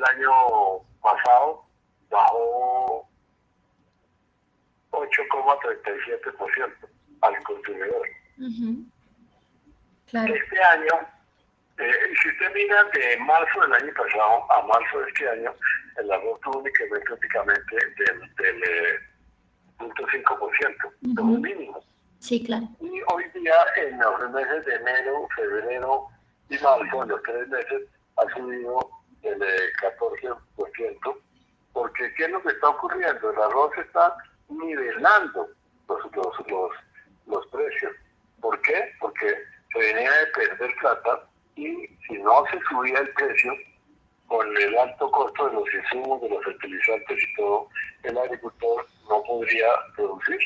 el año pasado bajó 8,37% al consumidor. Uh -huh. claro. Este año, eh, si usted mira de marzo del año pasado a marzo de este año, el arroz tuvo un prácticamente del, del eh, 0.5%, uh -huh. mínimo. Sí, claro. Y hoy día, en los meses de enero, febrero y marzo, en los tres meses, ha subido el 14%, eh, porque ¿qué es lo que está ocurriendo? El arroz está nivelando los, los, los, precios. ¿Por qué? Porque se venía de perder plata y si no se subía el precio, con el alto costo de los insumos, de los fertilizantes y todo, el agricultor no podría producir.